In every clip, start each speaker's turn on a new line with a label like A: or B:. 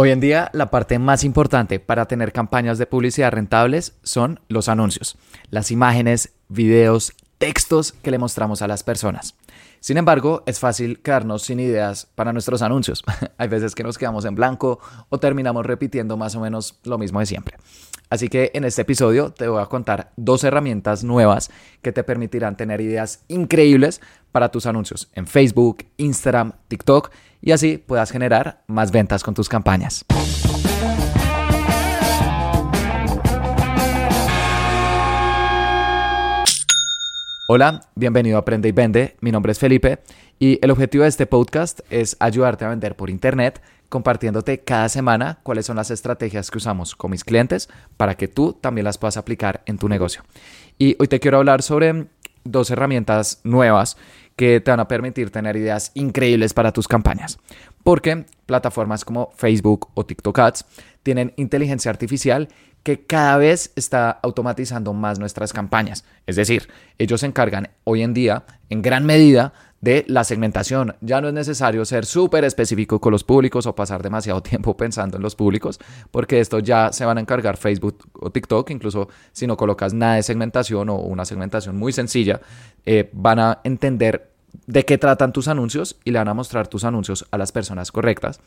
A: Hoy en día la parte más importante para tener campañas de publicidad rentables son los anuncios, las imágenes, videos, textos que le mostramos a las personas. Sin embargo, es fácil quedarnos sin ideas para nuestros anuncios. Hay veces que nos quedamos en blanco o terminamos repitiendo más o menos lo mismo de siempre. Así que en este episodio te voy a contar dos herramientas nuevas que te permitirán tener ideas increíbles para tus anuncios en Facebook, Instagram, TikTok y así puedas generar más ventas con tus campañas. Hola, bienvenido a Aprende y Vende. Mi nombre es Felipe y el objetivo de este podcast es ayudarte a vender por Internet compartiéndote cada semana cuáles son las estrategias que usamos con mis clientes para que tú también las puedas aplicar en tu negocio. Y hoy te quiero hablar sobre dos herramientas nuevas que te van a permitir tener ideas increíbles para tus campañas. Porque plataformas como Facebook o TikTok Ads tienen inteligencia artificial que cada vez está automatizando más nuestras campañas. Es decir, ellos se encargan hoy en día en gran medida de la segmentación. Ya no es necesario ser súper específico con los públicos o pasar demasiado tiempo pensando en los públicos, porque esto ya se van a encargar Facebook o TikTok, incluso si no colocas nada de segmentación o una segmentación muy sencilla, eh, van a entender de qué tratan tus anuncios y le van a mostrar tus anuncios a las personas correctas.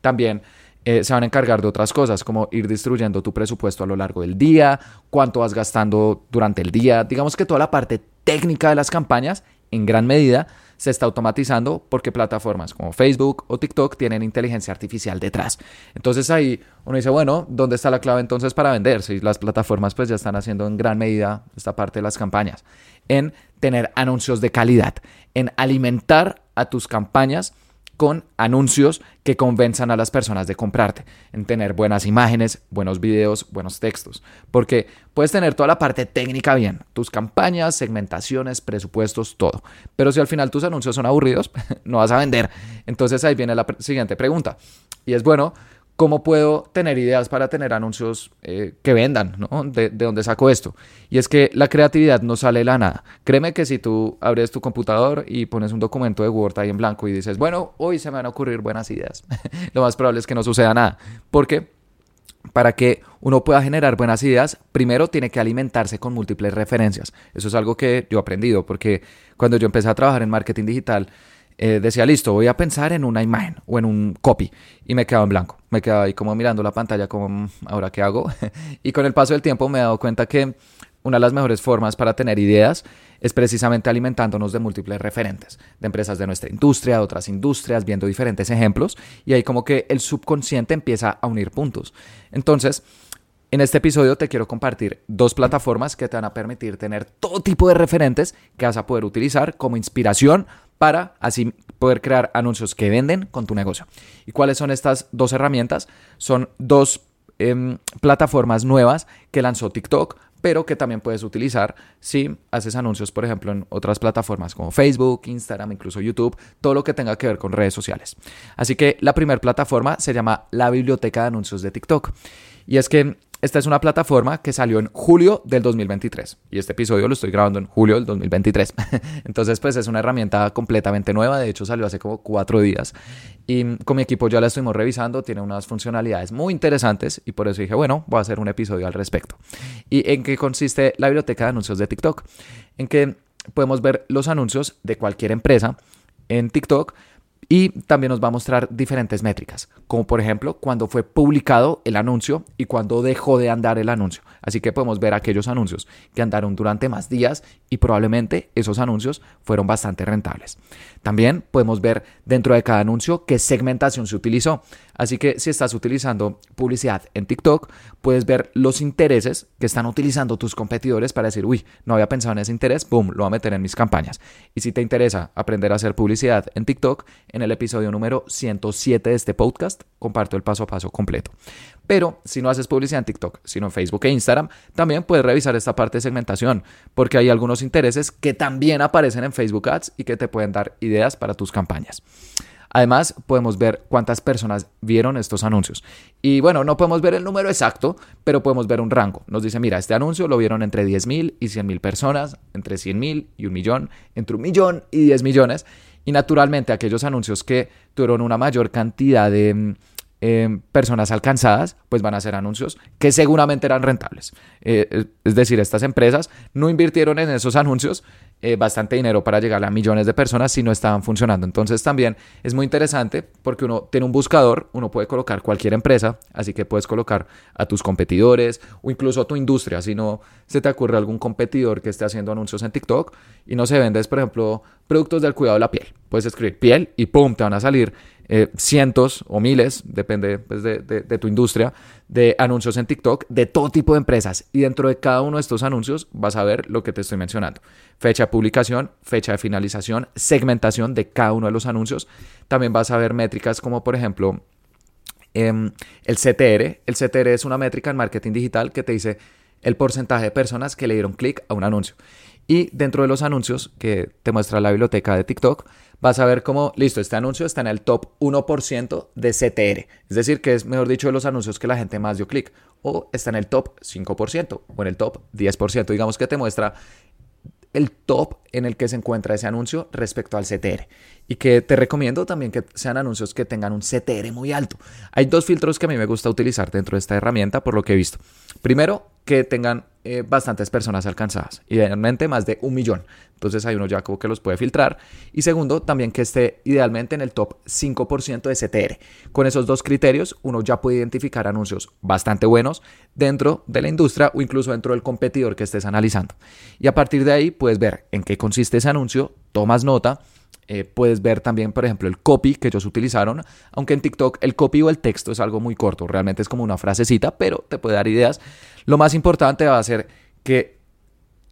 A: También eh, se van a encargar de otras cosas, como ir distribuyendo tu presupuesto a lo largo del día, cuánto vas gastando durante el día. Digamos que toda la parte técnica de las campañas, en gran medida, se está automatizando porque plataformas como Facebook o TikTok tienen inteligencia artificial detrás. Entonces ahí uno dice, bueno, ¿dónde está la clave entonces para vender? Si las plataformas pues ya están haciendo en gran medida esta parte de las campañas. En tener anuncios de calidad, en alimentar a tus campañas con anuncios que convenzan a las personas de comprarte, en tener buenas imágenes, buenos videos, buenos textos, porque puedes tener toda la parte técnica bien, tus campañas, segmentaciones, presupuestos, todo, pero si al final tus anuncios son aburridos, no vas a vender. Entonces ahí viene la siguiente pregunta, y es bueno, ¿Cómo puedo tener ideas para tener anuncios eh, que vendan? ¿no? ¿De, ¿De, dónde saco esto? Y es que la creatividad no sale de la nada. Créeme que si tú abres tu computador y pones un documento de Word ahí en blanco y dices, bueno, hoy se me van a ocurrir buenas ideas, lo más probable es que no suceda nada. Porque para que uno pueda generar buenas ideas, primero tiene que alimentarse con múltiples referencias. Eso es algo que yo he aprendido, porque cuando yo empecé a trabajar en marketing digital, eh, decía, listo, voy a pensar en una imagen o en un copy y me quedaba en blanco. Me quedaba ahí como mirando la pantalla como, mm, ¿ahora qué hago? y con el paso del tiempo me he dado cuenta que una de las mejores formas para tener ideas es precisamente alimentándonos de múltiples referentes, de empresas de nuestra industria, de otras industrias, viendo diferentes ejemplos y ahí como que el subconsciente empieza a unir puntos. Entonces, en este episodio te quiero compartir dos plataformas que te van a permitir tener todo tipo de referentes que vas a poder utilizar como inspiración para así poder crear anuncios que venden con tu negocio. ¿Y cuáles son estas dos herramientas? Son dos em, plataformas nuevas que lanzó TikTok, pero que también puedes utilizar si haces anuncios, por ejemplo, en otras plataformas como Facebook, Instagram, incluso YouTube, todo lo que tenga que ver con redes sociales. Así que la primera plataforma se llama la biblioteca de anuncios de TikTok. Y es que esta es una plataforma que salió en julio del 2023 y este episodio lo estoy grabando en julio del 2023. Entonces, pues es una herramienta completamente nueva. De hecho, salió hace como cuatro días y con mi equipo ya la estuvimos revisando. Tiene unas funcionalidades muy interesantes y por eso dije, bueno, voy a hacer un episodio al respecto. ¿Y en qué consiste la biblioteca de anuncios de TikTok? En que podemos ver los anuncios de cualquier empresa en TikTok y también nos va a mostrar diferentes métricas, como por ejemplo cuando fue publicado el anuncio y cuando dejó de andar el anuncio. Así que podemos ver aquellos anuncios que andaron durante más días y probablemente esos anuncios fueron bastante rentables. También podemos ver dentro de cada anuncio qué segmentación se utilizó. Así que si estás utilizando publicidad en TikTok, puedes ver los intereses que están utilizando tus competidores para decir, uy, no había pensado en ese interés, boom, lo voy a meter en mis campañas. Y si te interesa aprender a hacer publicidad en TikTok, en el episodio número 107 de este podcast, comparto el paso a paso completo. Pero si no haces publicidad en TikTok, sino en Facebook e Instagram, también puedes revisar esta parte de segmentación, porque hay algunos intereses que también aparecen en Facebook Ads y que te pueden dar ideas para tus campañas. Además, podemos ver cuántas personas vieron estos anuncios. Y bueno, no podemos ver el número exacto, pero podemos ver un rango. Nos dice, mira, este anuncio lo vieron entre 10.000 y 100.000 personas, entre 100.000 y un millón, entre un millón y 10 millones. Y naturalmente aquellos anuncios que tuvieron una mayor cantidad de em, personas alcanzadas, pues van a hacer anuncios que seguramente eran rentables. Eh, es decir, estas empresas no invirtieron en esos anuncios eh, bastante dinero para llegar a millones de personas si no estaban funcionando. Entonces también es muy interesante porque uno tiene un buscador, uno puede colocar cualquier empresa, así que puedes colocar a tus competidores o incluso a tu industria. Si no se te ocurre algún competidor que esté haciendo anuncios en TikTok y no se vendes, por ejemplo, productos del cuidado de la piel. Puedes escribir piel y ¡pum! te van a salir eh, cientos o miles, depende pues, de, tu industria, de anuncios en TikTok de todo tipo de empresas. Y dentro de cada uno de estos anuncios vas a ver lo que te estoy mencionando. Fecha de publicación, fecha de finalización, segmentación de cada uno de los anuncios. También vas a ver métricas como por ejemplo em, el CTR. El CTR es una métrica en marketing digital que te dice el porcentaje de personas que le dieron clic a un anuncio. Y dentro de los anuncios que te muestra la biblioteca de TikTok, vas a ver cómo, listo, este anuncio está en el top 1% de CTR. Es decir, que es, mejor dicho, de los anuncios que la gente más dio clic. O está en el top 5% o en el top 10%. Digamos que te muestra el top en el que se encuentra ese anuncio respecto al CTR. Y que te recomiendo también que sean anuncios que tengan un CTR muy alto. Hay dos filtros que a mí me gusta utilizar dentro de esta herramienta por lo que he visto. Primero, que tengan eh, bastantes personas alcanzadas, idealmente más de un millón. Entonces hay uno ya como que los puede filtrar. Y segundo, también que esté idealmente en el top 5% de CTR. Con esos dos criterios, uno ya puede identificar anuncios bastante buenos dentro de la industria o incluso dentro del competidor que estés analizando. Y a partir de ahí puedes ver en qué consiste ese anuncio, tomas nota eh, puedes ver también, por ejemplo, el copy que ellos utilizaron, aunque en TikTok el copy o el texto es algo muy corto, realmente es como una frasecita, pero te puede dar ideas. Lo más importante va a ser que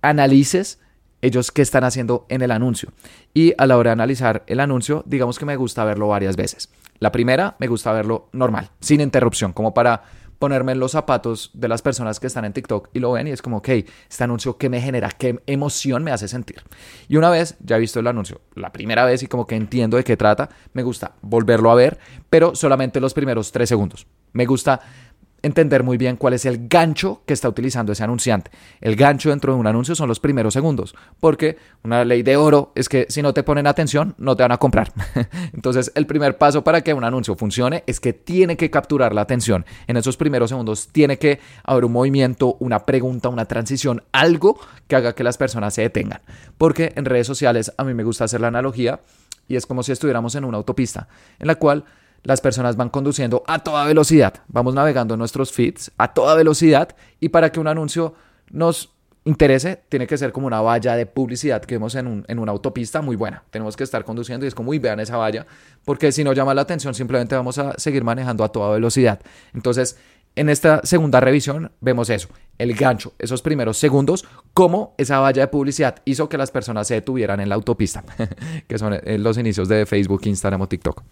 A: analices ellos qué están haciendo en el anuncio. Y a la hora de analizar el anuncio, digamos que me gusta verlo varias veces. La primera, me gusta verlo normal, sin interrupción, como para ponerme en los zapatos de las personas que están en TikTok y lo ven y es como, ok, este anuncio que me genera, qué emoción me hace sentir. Y una vez ya he visto el anuncio, la primera vez y como que entiendo de qué trata, me gusta volverlo a ver, pero solamente los primeros tres segundos. Me gusta entender muy bien cuál es el gancho que está utilizando ese anunciante. El gancho dentro de un anuncio son los primeros segundos, porque una ley de oro es que si no te ponen atención, no te van a comprar. Entonces, el primer paso para que un anuncio funcione es que tiene que capturar la atención. En esos primeros segundos tiene que haber un movimiento, una pregunta, una transición, algo que haga que las personas se detengan. Porque en redes sociales a mí me gusta hacer la analogía y es como si estuviéramos en una autopista en la cual las personas van conduciendo a toda velocidad. Vamos navegando nuestros feeds a toda velocidad y para que un anuncio nos interese, tiene que ser como una valla de publicidad que vemos en, en, una autopista muy buena. Tenemos que estar conduciendo y es como, uy, vean esa valla, porque si no llama la atención, simplemente vamos a seguir manejando a toda velocidad. Entonces, en esta segunda revisión vemos eso, el gancho, esos primeros segundos, cómo esa valla de publicidad hizo que las personas se detuvieran en la autopista, que son eh, los inicios de Facebook, Instagram o TikTok.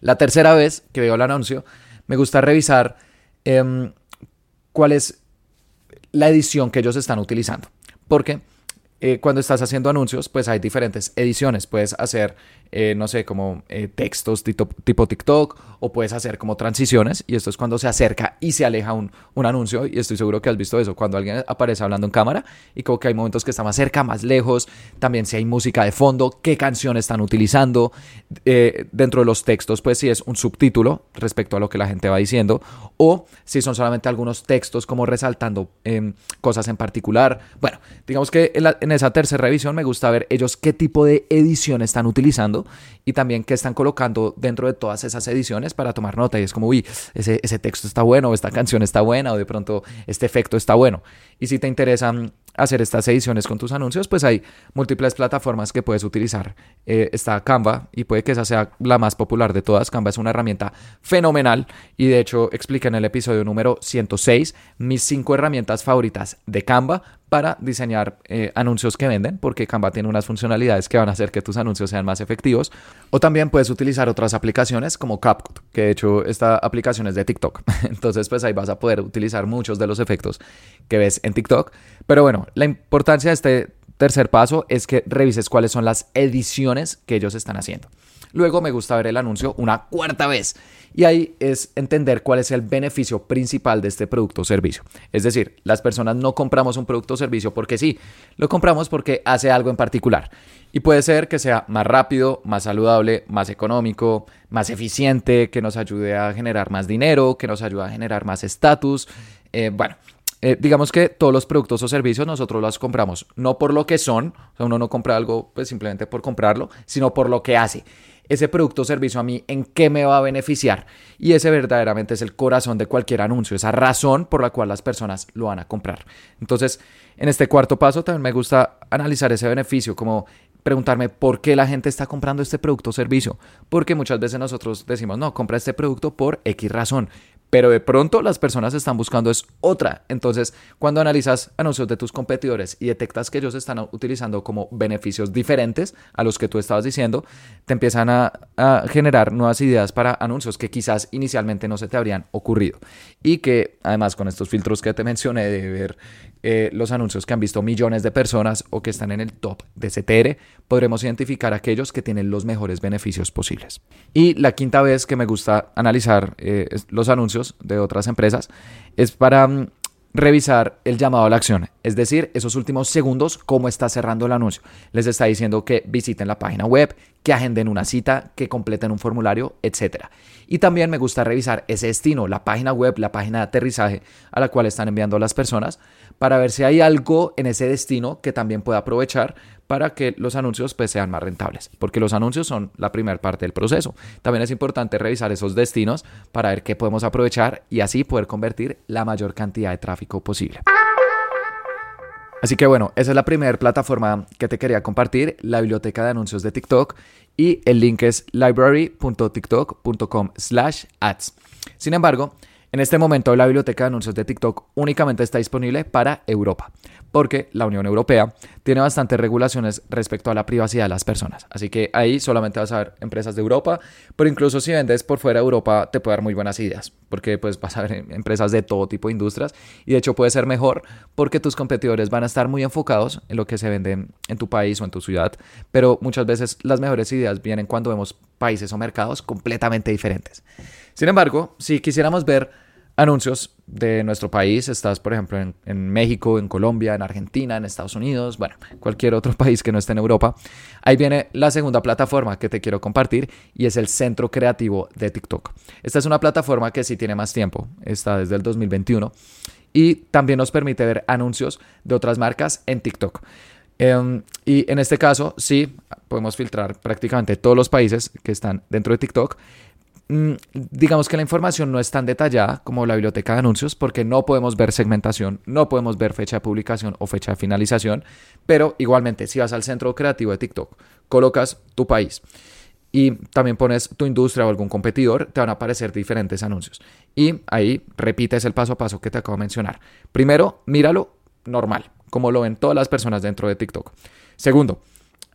A: La tercera vez que veo el anuncio, me gusta revisar em, cuál es la edición que ellos están utilizando. Porque eh, cuando estás haciendo anuncios, pues hay diferentes ediciones. Puedes hacer, eh, no sé, como eh, textos tipo, TikTok o puedes hacer como transiciones y esto es cuando se acerca y se aleja un, un, anuncio y estoy seguro que has visto eso, cuando alguien aparece hablando en cámara y como que hay momentos que está más cerca, más lejos, también si hay música de fondo, qué canción están utilizando, dentro de los textos, pues si es un subtítulo respecto a lo que la gente va diciendo o si son solamente algunos textos como resaltando em, cosas en particular. Bueno, digamos que en, la, en esa tercera revisión me gusta ver ellos qué tipo de edición están utilizando y también qué están colocando dentro de todas esas ediciones para tomar nota. Y es como, uy, ese, ese texto está bueno, o esta canción está buena, o de pronto este efecto está bueno. Y si te interesan hacer estas ediciones con tus anuncios, pues hay múltiples plataformas que puedes utilizar. Eh, está Canva y puede que esa sea la más popular de todas. Canva es una herramienta fenomenal y de hecho expliqué en el episodio número 106 mis cinco herramientas favoritas de Canva para diseñar eh, anuncios que venden, porque Canva tiene unas funcionalidades que van a hacer que tus anuncios sean más efectivos. O también puedes utilizar otras aplicaciones como CapCut, que de hecho esta aplicación es de TikTok. Entonces, pues ahí vas a poder utilizar muchos de los efectos que ves en TikTok. Pero bueno, la importancia de este tercer paso es que revises cuáles son las ediciones que ellos están haciendo. Luego me gusta ver el anuncio una cuarta vez. Y ahí es entender cuál es el beneficio principal de este producto o servicio. Es decir, las personas no compramos un producto o servicio porque sí, lo compramos porque hace algo en particular. Y puede ser que sea más rápido, más saludable, más económico, más eficiente, que nos ayude a generar más dinero, que nos ayude a generar más estatus. Eh, bueno, eh, digamos que todos los productos o servicios nosotros los compramos no por lo que son, o sea, uno no compra algo pues simplemente por comprarlo, sino por lo que hace. Ese producto o servicio a mí, ¿en qué me va a beneficiar? Y ese verdaderamente es el corazón de cualquier anuncio, esa razón por la cual las personas lo van a comprar. Entonces, en este cuarto paso también me gusta analizar ese beneficio, como preguntarme por qué la gente está comprando este producto o servicio. Porque muchas veces nosotros decimos, no, compra este producto por X razón pero de pronto las personas están buscando es otra. Entonces, cuando analizas anuncios de tus competidores y detectas que ellos están utilizando como beneficios diferentes a los que tú estabas diciendo, te empiezan a, generar nuevas ideas para anuncios que quizás inicialmente no se te habrían ocurrido. Y que además con estos filtros que te mencioné de ver eh, los anuncios que han visto millones de personas o que están en el top de CTR, podremos identificar aquellos que tienen los mejores beneficios posibles. Y la quinta vez que me gusta analizar eh, los anuncios de otras empresas es para mm, revisar el llamado a la acción, es decir, esos últimos segundos, cómo está cerrando el anuncio. Les está diciendo que visiten la página web, que agenden una cita, que completen un formulario, etc. Y también me gusta revisar ese destino, la página web, la página de aterrizaje a la cual están enviando las personas, para ver si hay algo en ese destino que también pueda aprovechar para que los anuncios pues, sean más rentables, porque los anuncios son la primera parte del proceso. También es importante revisar esos destinos para ver qué podemos aprovechar y así poder convertir la mayor cantidad de tráfico posible. Así que bueno, esa es la primera plataforma que te quería compartir, la biblioteca de anuncios de TikTok y el link es library.tiktok.com slash ads. Sin embargo, en este momento la biblioteca de anuncios de TikTok únicamente está disponible para Europa, porque la Unión Europea tiene bastantes regulaciones respecto a la privacidad de las personas. Así que ahí solamente vas a ver empresas de Europa, pero incluso si vendes por fuera de Europa te puede dar muy buenas ideas, porque pues vas a ver empresas de todo tipo de industrias y de hecho puede ser mejor porque tus competidores van a estar muy enfocados en lo que se vende en tu país o en tu ciudad, pero muchas veces las mejores ideas vienen cuando vemos países o mercados completamente diferentes. Sin embargo, si quisiéramos ver anuncios de nuestro país, estás por ejemplo en, México, en Colombia, en Argentina, en Estados Unidos, bueno, cualquier otro país que no esté en Europa, ahí viene la segunda plataforma que te quiero compartir y es el Centro Creativo de TikTok. Esta es una plataforma que sí tiene más tiempo, está desde el 2021 y también nos permite ver anuncios de otras marcas en TikTok. Em, y en este caso, sí, podemos filtrar prácticamente todos los países que están dentro de TikTok, digamos que la información no es tan detallada como la biblioteca de anuncios porque no podemos ver segmentación, no podemos ver fecha de publicación o fecha de finalización, pero igualmente si vas al centro creativo de TikTok, colocas tu país y también pones tu industria o algún competidor, te van a aparecer diferentes anuncios. Y ahí repites el paso a paso que te acabo de mencionar. Primero, míralo normal, como lo ven todas las personas dentro de TikTok. Segundo,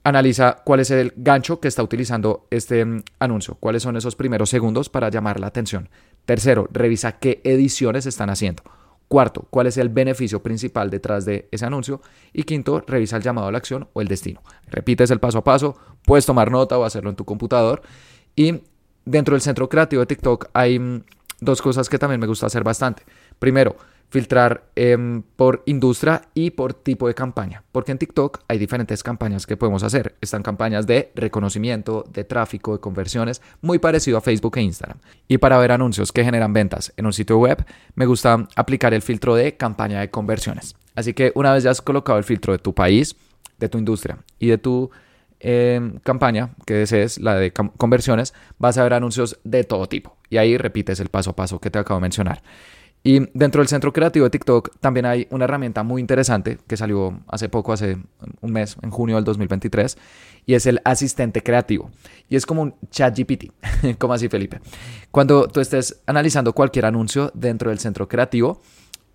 A: analiza cuál es el gancho que está utilizando este mm, anuncio, cuáles son esos primeros segundos para llamar la atención. Tercero, revisa qué ediciones están haciendo. Cuarto, cuál es el beneficio principal detrás de ese anuncio. Y quinto, revisa el llamado a la acción o el destino. Repites el paso a paso, puedes tomar nota o hacerlo en tu computador. Y dentro del centro creativo de TikTok hay mm, dos cosas que también me gusta hacer bastante. Primero, filtrar em, por industria y por tipo de campaña, porque en TikTok hay diferentes campañas que podemos hacer. Están campañas de reconocimiento, de tráfico, de conversiones, muy parecido a Facebook e Instagram. Y para ver anuncios que generan ventas en un sitio web, me gusta aplicar el filtro de campaña de conversiones. Así que una vez ya has colocado el filtro de tu país, de tu industria y de tu em, campaña que desees, la de conversiones, vas a ver anuncios de todo tipo. Y ahí repites el paso a paso que te acabo de mencionar. Y dentro del centro creativo de TikTok también hay una herramienta muy interesante que salió hace poco, hace un mes, en junio del 2023, y es el asistente creativo. Y es como un chat GPT, como así Felipe. Cuando tú estés analizando cualquier anuncio dentro del centro creativo,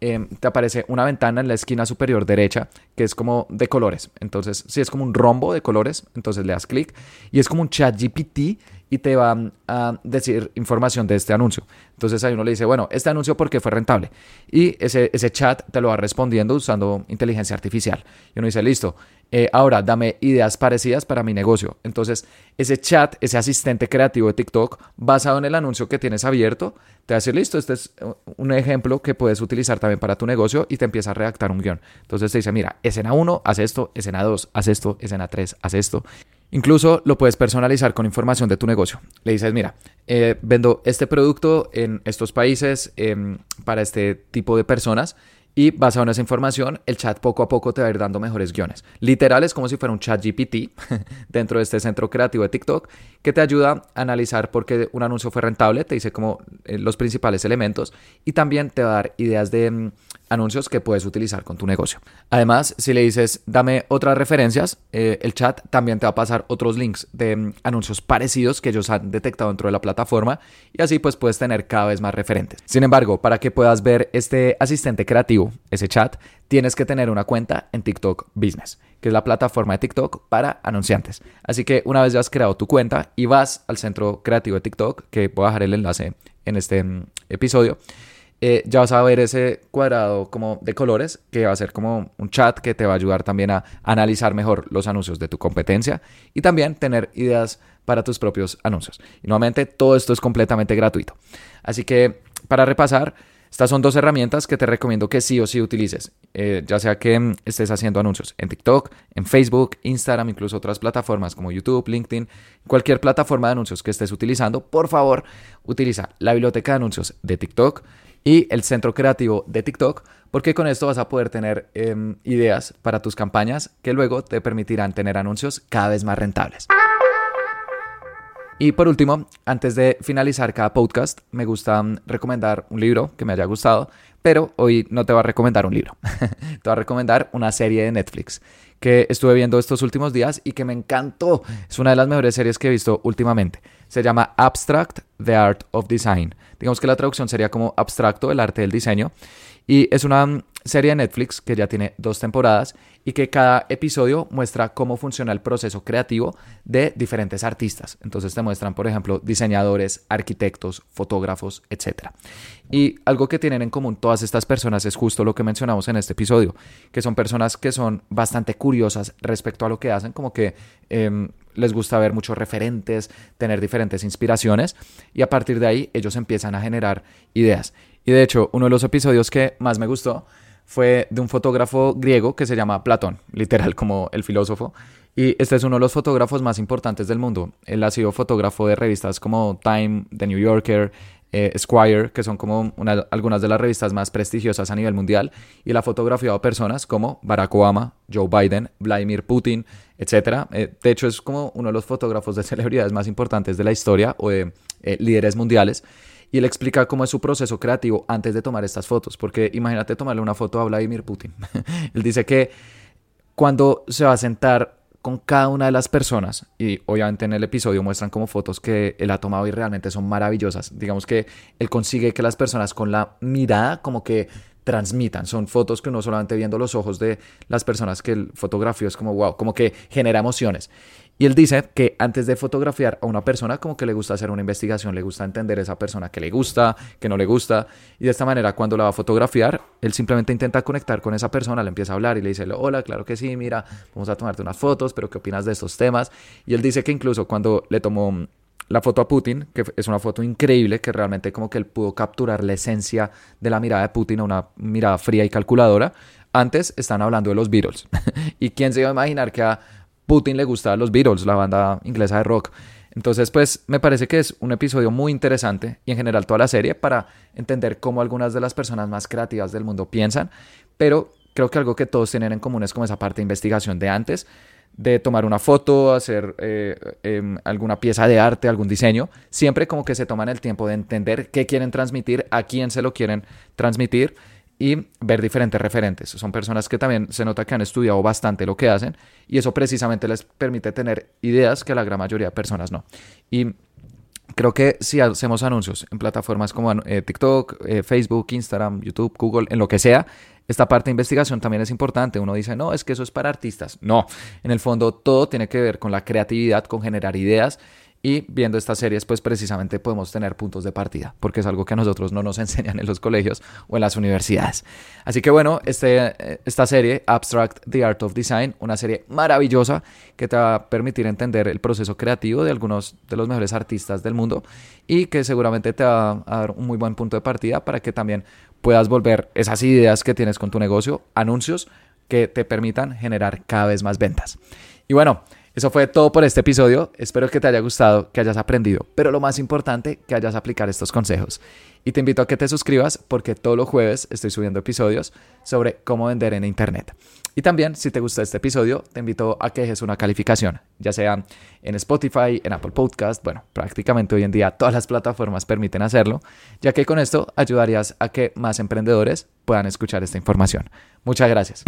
A: em, te aparece una ventana en la esquina superior derecha que es como de colores. Entonces, si es como un rombo de colores, entonces le das clic y es como un chat GPT y te va a decir información de este anuncio. Entonces ahí uno le dice, bueno, este anuncio porque fue rentable. Y ese, ese chat te lo va respondiendo usando inteligencia artificial. Y uno dice, listo, eh, ahora dame ideas parecidas para mi negocio. Entonces ese chat, ese asistente creativo de TikTok, basado en el anuncio que tienes abierto, te va a decir, listo, este es un ejemplo que puedes utilizar también para tu negocio y te empieza a redactar un guion. Entonces te dice, mira, escena 1, haz esto, escena 2, haz esto, escena 3, haz esto. Incluso lo puedes personalizar con información de tu negocio. Le dices, mira, eh, vendo este producto en estos países em, para este tipo de personas y basado en esa información, el chat poco a poco te va a ir dando mejores guiones. Literal es como si fuera un chat GPT dentro de este centro creativo de TikTok que te ayuda a analizar por qué un anuncio fue rentable, te dice como eh, los principales elementos y también te va a dar ideas de mm, anuncios que puedes utilizar con tu negocio. Además, si le dices dame otras referencias, eh, el chat también te va a pasar otros links de mm, anuncios parecidos que ellos han detectado dentro de la plataforma y así pues puedes tener cada vez más referentes. Sin embargo, para que puedas ver este asistente creativo, ese chat, tienes que tener una cuenta en TikTok Business, que es la plataforma de TikTok para anunciantes. Así que una vez ya has creado tu cuenta y vas al centro creativo de TikTok, que voy a dejar el enlace en este mm, episodio, eh, ya vas a ver ese cuadrado como de colores que va a ser como un chat que te va a ayudar también a analizar mejor los anuncios de tu competencia y también tener ideas para tus propios anuncios. Y nuevamente, todo esto es completamente gratuito. Así que para repasar, estas son dos herramientas que te recomiendo que sí o sí utilices, eh, ya sea que mm, estés haciendo anuncios en TikTok, en Facebook, Instagram, incluso otras plataformas como YouTube, LinkedIn, cualquier plataforma de anuncios que estés utilizando, por favor, utiliza la biblioteca de anuncios de TikTok y el centro creativo de TikTok, porque con esto vas a poder tener em, ideas para tus campañas que luego te permitirán tener anuncios cada vez más rentables. Y por último, antes de finalizar cada podcast, me gusta mm, recomendar un libro que me haya gustado, pero hoy no te voy a recomendar un libro, te voy a recomendar una serie de Netflix que estuve viendo estos últimos días y que me encantó. Es una de las mejores series que he visto últimamente. Se llama Abstract, The Art of Design. Digamos que la traducción sería como abstracto, el arte del diseño. Y es una serie de Netflix que ya tiene dos temporadas y que cada episodio muestra cómo funciona el proceso creativo de diferentes artistas. Entonces te muestran, por ejemplo, diseñadores, arquitectos, fotógrafos, etc. Y algo que tienen en común todas estas personas es justo lo que mencionamos en este episodio, que son personas que son bastante curiosas respecto a lo que hacen, como que em, les gusta ver muchos referentes, tener diferentes inspiraciones y a partir de ahí ellos empiezan a generar ideas. Y de hecho, uno de los episodios que más me gustó fue de un fotógrafo griego que se llama Platón, literal como el filósofo. Y este es uno de los fotógrafos más importantes del mundo. Él ha sido fotógrafo de revistas como Time, The New Yorker, eh, Squire, que son como algunas de las revistas más prestigiosas a nivel mundial, y él ha fotografiado personas como Barack Obama, Joe Biden, Vladimir Putin, etc. Eh, de hecho, es como uno de los fotógrafos de celebridades más importantes de la historia o de eh, líderes mundiales y él explica cómo es su proceso creativo antes de tomar estas fotos, porque imagínate tomarle una foto a Vladimir Putin. él dice que cuando se va a sentar con cada una de las personas, y obviamente en el episodio muestran como fotos que él ha tomado y realmente son maravillosas. Digamos que él consigue que las personas con la mirada como que transmitan. Son fotos que uno solamente viendo los ojos de las personas que el fotografió es como wow, como que genera emociones. Y él dice que antes de fotografiar a una persona, como que le gusta hacer una investigación, le gusta entender a esa persona que le gusta, que no le gusta. Y de esta manera, cuando la va a fotografiar, él simplemente intenta conectar con esa persona, le empieza a hablar y le dice, hola, claro que sí, mira, vamos a tomarte unas fotos, pero ¿qué opinas de estos temas? Y él dice que incluso cuando le tomó la foto a Putin, que es una foto increíble, que realmente como que él pudo capturar la esencia de la mirada de Putin, una mirada fría y calculadora. Antes están hablando de los Beatles. ¿Y quién se iba a imaginar que a Putin le gusta los Beatles, la banda inglesa de rock. Entonces, pues me parece que es un episodio muy interesante y en general toda la serie para entender cómo algunas de las personas más creativas del mundo piensan, pero creo que algo que todos tienen en común es como esa parte de investigación de antes, de tomar una foto, hacer eh, em, alguna pieza de arte, algún diseño, siempre como que se toman el tiempo de entender qué quieren transmitir, a quién se lo quieren transmitir y ver diferentes referentes. Son personas que también se nota que han estudiado bastante lo que hacen y eso precisamente les permite tener ideas que la gran mayoría de personas no. Y Creo que si hacemos anuncios en plataformas como eh, TikTok, eh, Facebook, Instagram, YouTube, Google, en lo que sea, esta parte de investigación también es importante. Uno dice, no, es que eso es para artistas. No, en el fondo todo tiene que ver con la creatividad, con generar ideas y viendo estas series, pues precisamente podemos tener puntos de partida, porque es algo que a nosotros no nos enseñan en los colegios o en las universidades. Así que bueno, este, esta serie, Abstract The Art of Design, una serie maravillosa que te va a permitir entender el proceso creativo de algunos de los mejores artistas del mundo y que seguramente te va a dar un muy buen punto de partida para que también puedas volver esas ideas que tienes con tu negocio, anuncios que te permitan generar cada vez más ventas. Y bueno, eso fue todo por este episodio. Espero que te haya gustado, que hayas aprendido, pero lo más importante, que hayas aplicado estos consejos. Y te invito a que te suscribas porque todos los jueves estoy subiendo episodios sobre cómo vender en Internet. Y también, si te gustó este episodio, te invito a que dejes una calificación, ya sea en Spotify, en Apple Podcast, bueno, prácticamente hoy en día todas las plataformas permiten hacerlo, ya que con esto ayudarías a que más emprendedores puedan escuchar esta información. Muchas gracias.